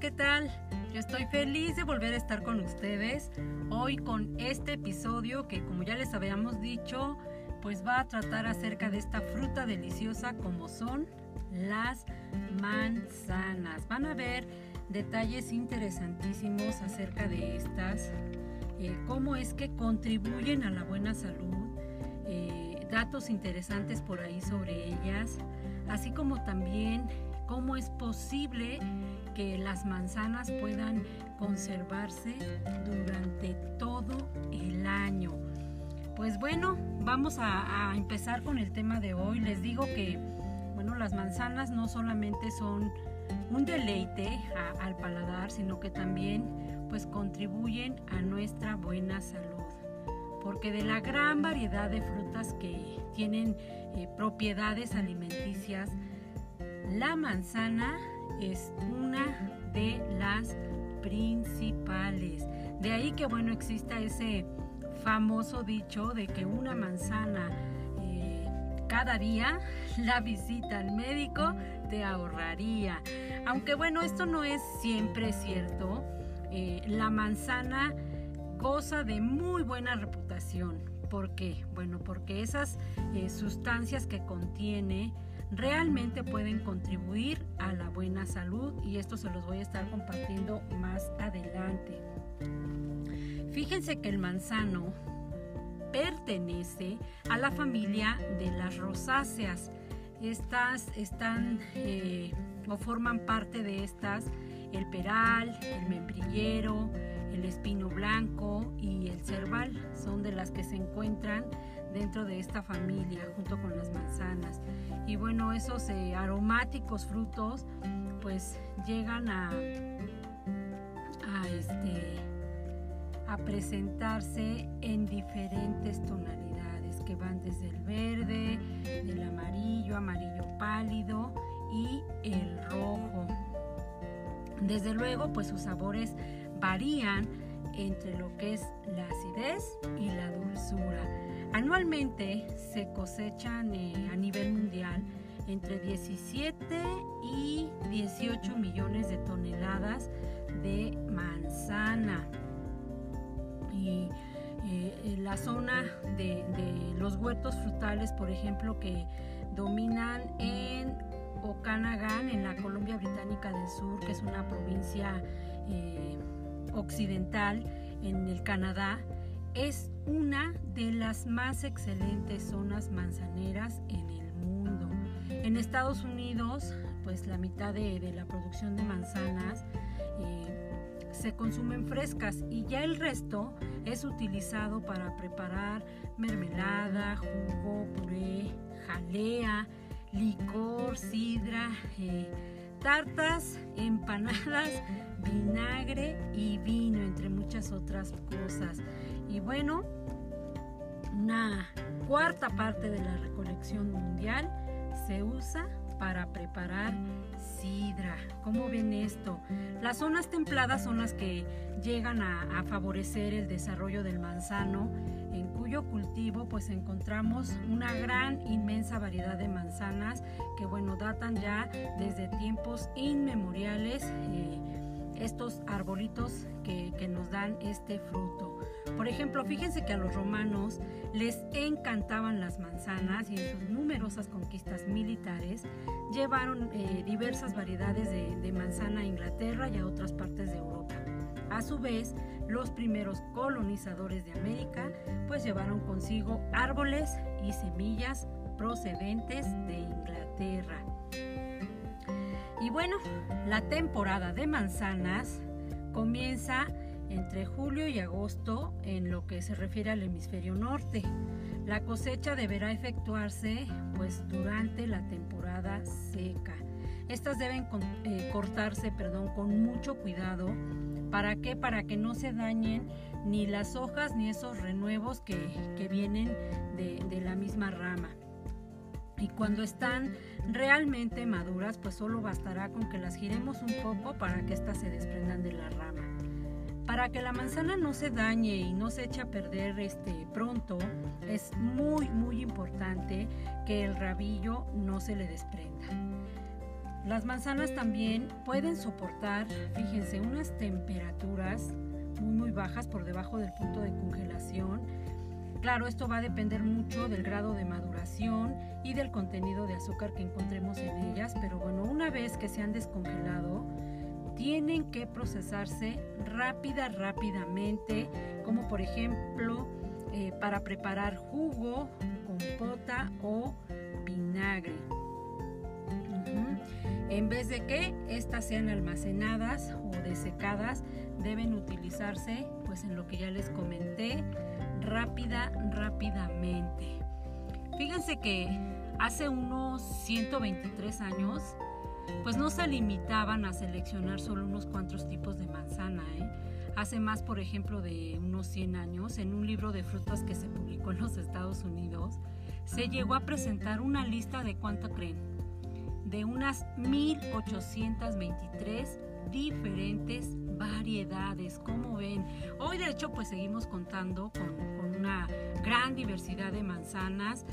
¿qué tal? Yo estoy feliz de volver a estar con ustedes hoy con este episodio que como ya les habíamos dicho, pues va a tratar acerca de esta fruta deliciosa como son las manzanas. Van a ver detalles interesantísimos acerca de estas, eh, cómo es que contribuyen a la buena salud, eh, datos interesantes por ahí sobre ellas, así como también cómo es posible que las manzanas puedan conservarse durante todo el año. Pues bueno, vamos a, empezar con el tema de hoy. Les digo que, bueno, las manzanas no solamente son un deleite al paladar, sino que también pues contribuyen a nuestra buena salud. Porque de la gran variedad de frutas que tienen eh, propiedades alimenticias, la manzana es una de las principales. De ahí que bueno exista ese famoso dicho de que una manzana eh, cada día la visita al médico te ahorraría. Aunque bueno, esto no es siempre cierto. Eh, la manzana goza de muy buena reputación. ¿Por qué? Bueno, porque esas eh, sustancias que contiene realmente pueden contribuir a la buena salud y esto se los voy a estar compartiendo más adelante. Fíjense que el manzano pertenece a la familia de las rosáceas. Estas están eh, o forman parte de estas el peral, el membrillero, el espino blanco y el cerval. Son de las que se encuentran dentro de esta familia junto con las manzanas. Y bueno, esos eh, aromáticos frutos pues llegan a, a, este, a presentarse en diferentes tonalidades que van desde el verde, el amarillo, amarillo pálido y el rojo. Desde luego, pues sus sabores varían entre lo que es la acidez y la dulzura. Anualmente se cosechan eh, a nivel mundial entre 17 y 18 millones de toneladas de manzana. Y eh, la zona de, los huertos frutales, por ejemplo, que dominan en Okanagan, en la Columbia Británica del Sur, que es una provincia eh, occidental en el Canadá, es una de las más excelentes zonas manzaneras en el mundo. En Estados Unidos, pues la mitad de, la producción de manzanas eh, se consumen frescas y ya el resto es utilizado para preparar mermelada, jugo, puré, jalea, licor, sidra, eh, tartas, empanadas, vinagre y vino, entre muchas otras cosas. Y bueno, una cuarta parte de la recolección mundial se usa para preparar sidra. ¿Cómo ven esto? Las zonas templadas son las que llegan a, favorecer el desarrollo del manzano, en cuyo cultivo pues encontramos una gran, inmensa variedad de manzanas que bueno, datan ya desde tiempos inmemoriales. Eh, estos arbolitos que, nos dan este fruto. Por ejemplo, fíjense que a los romanos les encantaban las manzanas y en sus numerosas conquistas militares llevaron eh, diversas variedades de, de manzana a Inglaterra y a otras partes de Europa. A su vez, los primeros colonizadores de América pues llevaron consigo árboles y semillas procedentes de Inglaterra. Y bueno, la temporada de manzanas comienza entre julio y agosto en lo que se refiere al hemisferio norte. La cosecha deberá efectuarse pues durante la temporada seca. Estas deben eh, cortarse perdón, con mucho cuidado. ¿Para qué? Para que no se dañen ni las hojas ni esos renuevos que, vienen de la misma rama. Y cuando están realmente maduras, pues solo bastará con que las giremos un poco para que éstas se desprendan de la rama. Para que la manzana no se dañe y no se eche a perder este, pronto, es muy muy importante que el rabillo no se le desprenda. Las manzanas también pueden soportar, fíjense, unas temperaturas muy muy bajas por debajo del punto de congelación. Claro, esto va a depender mucho del grado de maduración y del contenido de azúcar que encontremos en ellas, pero bueno, una vez que se han descongelado, tienen que procesarse rápida, rápidamente, como por ejemplo eh, para preparar jugo, compota o vinagre. En vez de que estas sean almacenadas o desecadas, deben utilizarse, pues en lo que ya les comenté, rápida, rápidamente. Fíjense que hace unos 123 años, pues no se limitaban a seleccionar solo unos cuantos tipos de manzana. ¿eh? Hace más, por ejemplo, de unos 100 años, en un libro de frutas que se publicó en los Estados Unidos, se llegó a presentar una lista de cuánto creen, de unas 1823 diferentes variedades, como ven. Hoy de hecho pues seguimos contando con, una gran diversidad de manzanas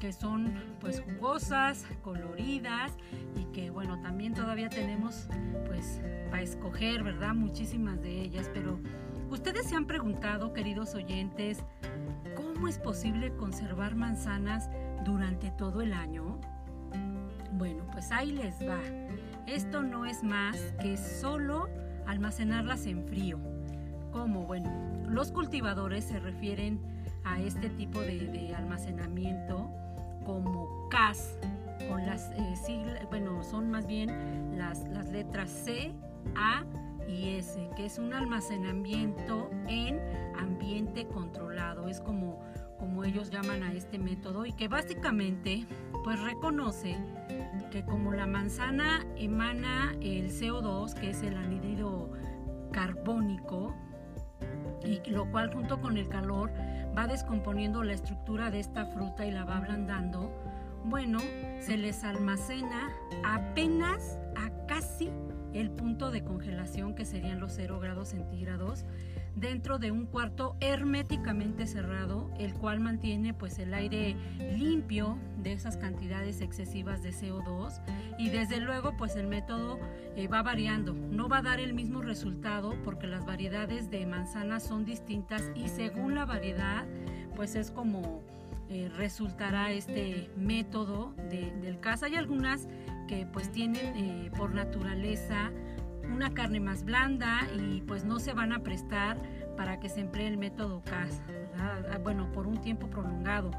que son pues jugosas, coloridas y que bueno, también todavía tenemos pues para escoger, ¿verdad? Muchísimas de ellas, pero ustedes se han preguntado, queridos oyentes, ¿cómo es posible conservar manzanas durante todo el año? Bueno, pues ahí les va. Esto no es más que solo almacenarlas en frío. ¿Cómo? Bueno, los cultivadores se refieren a este tipo de, almacenamiento como CAS, con las eh, siglas, bueno, son más bien las, las letras C, A y S, que es un almacenamiento en ambiente controlado. Es como, como ellos llaman a este método y que básicamente pues reconoce que como la manzana emana el CO2, que es el anhídrido carbónico, y lo cual junto con el calor va descomponiendo la estructura de esta fruta y la va ablandando, bueno, se les almacena apenas a casi el punto de congelación que serían los 0 grados centígrados dentro de un cuarto herméticamente cerrado, el cual mantiene pues el aire limpio de esas cantidades excesivas de CO2 y desde luego pues el método eh, va variando, no va a dar el mismo resultado porque las variedades de manzanas son distintas y según la variedad pues es como eh, resultará este método del caza. Hay algunas que pues tienen eh, por naturaleza una carne más blanda y pues no se van a prestar para que se emplee el método CAS, ah, bueno, por un tiempo prolongado.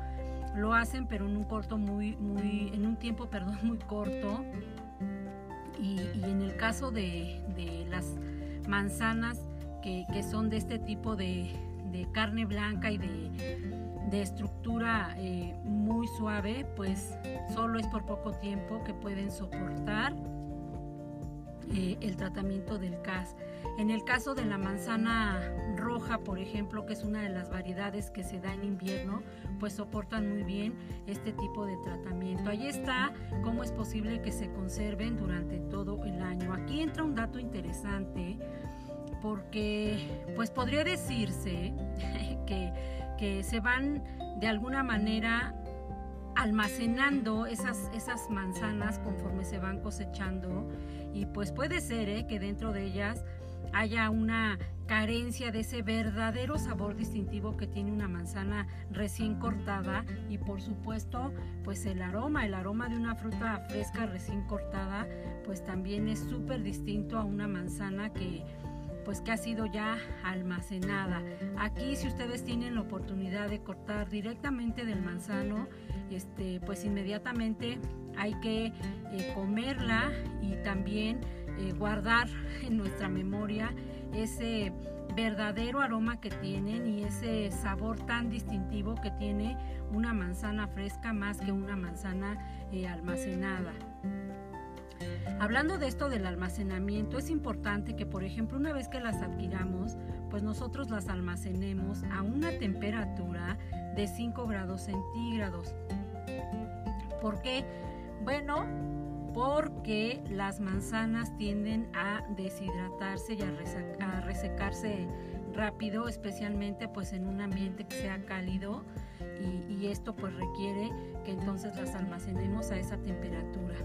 Lo hacen pero en un corto muy, muy, en un tiempo, perdón, muy corto. Y, en el caso de, las manzanas que, son de este tipo de, carne blanca y de, estructura eh, muy suave, pues solo es por poco tiempo que pueden soportar eh, el tratamiento del CAS. En el caso de la manzana roja, por ejemplo, que es una de las variedades que se da en invierno, pues soportan muy bien este tipo de tratamiento. Ahí está cómo es posible que se conserven durante todo el año. Aquí entra un dato interesante porque pues podría decirse que, que se van de alguna manera almacenando esas, esas manzanas conforme se van cosechando y pues puede ser ¿eh? que dentro de ellas haya una carencia de ese verdadero sabor distintivo que tiene una manzana recién cortada y por supuesto pues el aroma, el aroma de una fruta fresca recién cortada pues también es súper distinto a una manzana que pues que ha sido ya almacenada. Aquí si ustedes tienen la oportunidad de cortar directamente del manzano, este, pues inmediatamente hay que eh, comerla y también eh, guardar en nuestra memoria ese verdadero aroma que tienen y ese sabor tan distintivo que tiene una manzana fresca más que una manzana eh, almacenada. Hablando de esto del almacenamiento, es importante que, por ejemplo, una vez que las adquiramos, pues nosotros las almacenemos a una temperatura de 5 grados centígrados. ¿Por qué? Bueno, porque las manzanas tienden a deshidratarse y a, resecarse rápido, especialmente pues en un ambiente que sea cálido y, esto pues requiere que entonces las almacenemos a esa temperatura.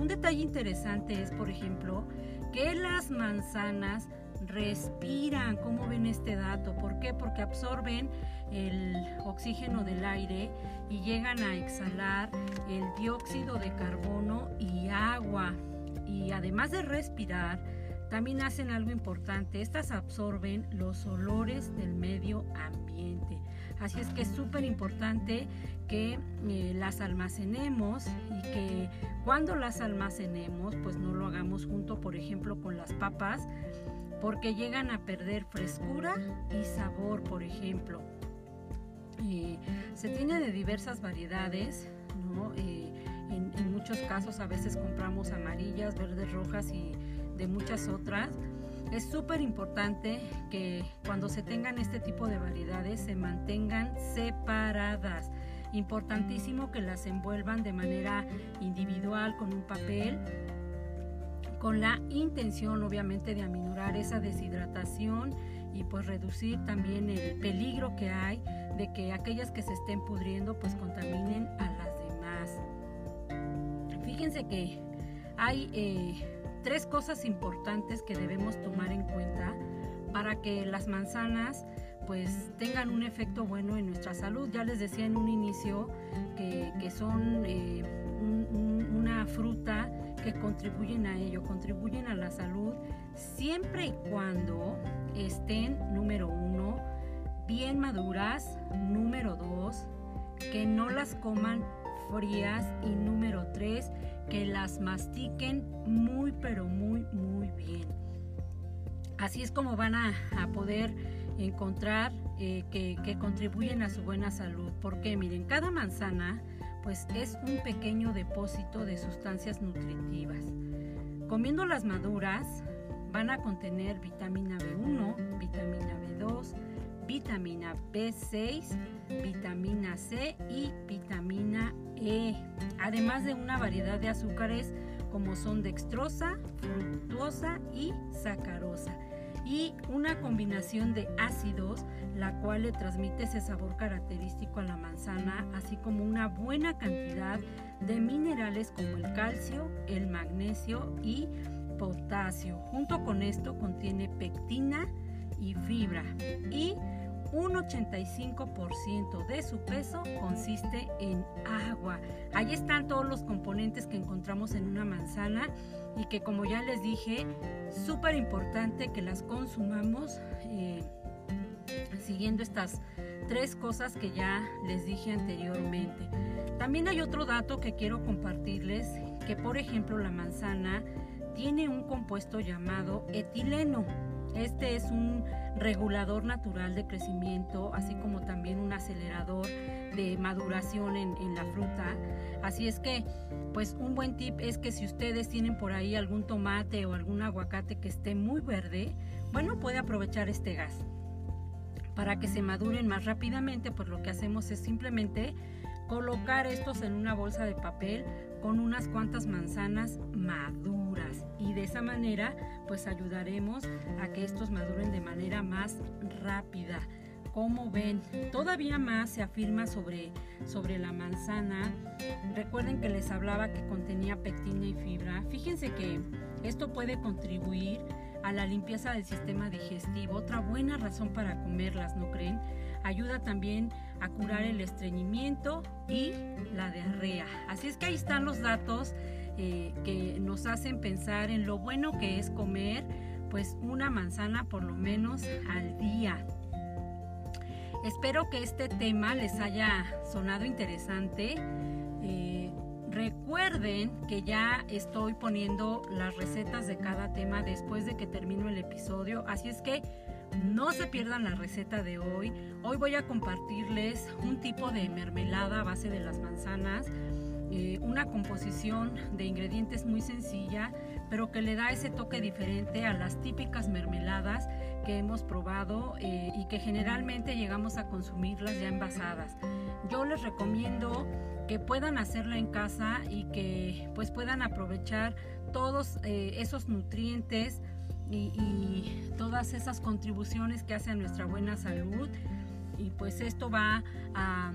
Un detalle interesante es, por ejemplo, que las manzanas respiran. ¿Cómo ven este dato? ¿Por qué? Porque absorben el oxígeno del aire y llegan a exhalar el dióxido de carbono y agua. Y además de respirar, también hacen algo importante. Estas absorben los olores del medio ambiente. Así es que es súper importante que eh, las almacenemos y que cuando las almacenemos, pues no lo hagamos junto, por ejemplo, con las papas, porque llegan a perder frescura y sabor, por ejemplo. Eh, se tiene de diversas variedades, eh, en, en muchos casos a veces compramos amarillas, verdes, rojas y de muchas otras. Es súper importante que cuando se tengan este tipo de variedades se mantengan separadas. Importantísimo que las envuelvan de manera individual con un papel con la intención obviamente de aminorar esa deshidratación y pues reducir también el peligro que hay de que aquellas que se estén pudriendo pues contaminen a las demás. Fíjense que hay eh, tres cosas importantes que debemos tomar en cuenta para que las manzanas pues tengan un efecto bueno en nuestra salud. Ya les decía en un inicio que, son eh, una fruta contribuyen a ello, contribuyen a la salud siempre y cuando estén, número uno, bien maduras, número dos, que no las coman frías y número tres, que las mastiquen muy pero muy muy bien. Así es como van a, poder encontrar eh, que, que, contribuyen a su buena salud. Porque miren, cada manzana pues es un pequeño depósito de sustancias nutritivas. Comiendo las maduras van a contener vitamina B1, vitamina B2, vitamina B6, vitamina C y vitamina E, además de una variedad de azúcares como son dextrosa, fructuosa y sacarosa y una combinación de ácidos la cual le transmite ese sabor característico a la manzana, así como una buena cantidad de minerales como el calcio, el magnesio y potasio. Junto con esto contiene pectina y fibra y un 85% de su peso consiste en agua. Ahí están todos los componentes que encontramos en una manzana y que como ya les dije, súper importante que las consumamos eh, siguiendo estas tres cosas que ya les dije anteriormente. También hay otro dato que quiero compartirles, que por ejemplo la manzana tiene un compuesto llamado etileno. Este es un regulador natural de crecimiento, así como también un acelerador de maduración en, la fruta. Así es que, pues un buen tip es que si ustedes tienen por ahí algún tomate o algún aguacate que esté muy verde, bueno, puede aprovechar este gas. Para que se maduren más rápidamente, pues lo que hacemos es simplemente colocar estos en una bolsa de papel con unas cuantas manzanas maduras y de esa manera pues ayudaremos a que estos maduren de manera más rápida. Como ven, todavía más se afirma sobre, sobre la manzana. Recuerden que les hablaba que contenía pectina y fibra. Fíjense que esto puede contribuir a la limpieza del sistema digestivo. Otra buena razón para comerlas, ¿no creen? Ayuda también a curar el estreñimiento y la diarrea. Así es que ahí están los datos eh, que nos hacen pensar en lo bueno que es comer pues una manzana por lo menos al día. Espero que este tema les haya sonado interesante. Eh, recuerden que ya estoy poniendo las recetas de cada tema después de que termino el episodio, así es que no se pierdan la receta de hoy. Hoy voy a compartirles un tipo de mermelada a base de las manzanas, eh, una composición de ingredientes muy sencilla, pero que le da ese toque diferente a las típicas mermeladas que hemos probado eh, y que generalmente llegamos a consumirlas ya envasadas. Yo les recomiendo que puedan hacerla en casa y que pues puedan aprovechar todos eh, esos nutrientes y, todas esas contribuciones que hace a nuestra buena salud. Y pues esto va a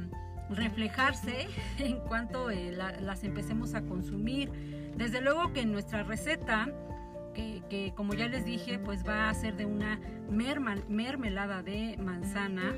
reflejarse en cuanto eh, las empecemos a consumir. Desde luego que nuestra receta, que, como ya les dije, pues va a ser de una mermelada de manzana,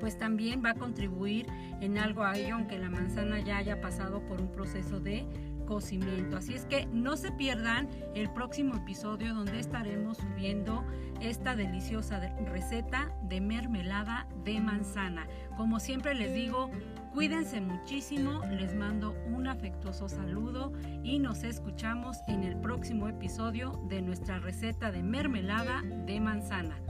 pues también va a contribuir en algo a aunque la manzana ya haya pasado por un proceso de cocimiento. Así es que no se pierdan el próximo episodio donde estaremos subiendo esta deliciosa receta de mermelada de manzana. Como siempre les digo, cuídense muchísimo, les mando un afectuoso saludo y nos escuchamos en el próximo episodio de nuestra receta de mermelada de manzana.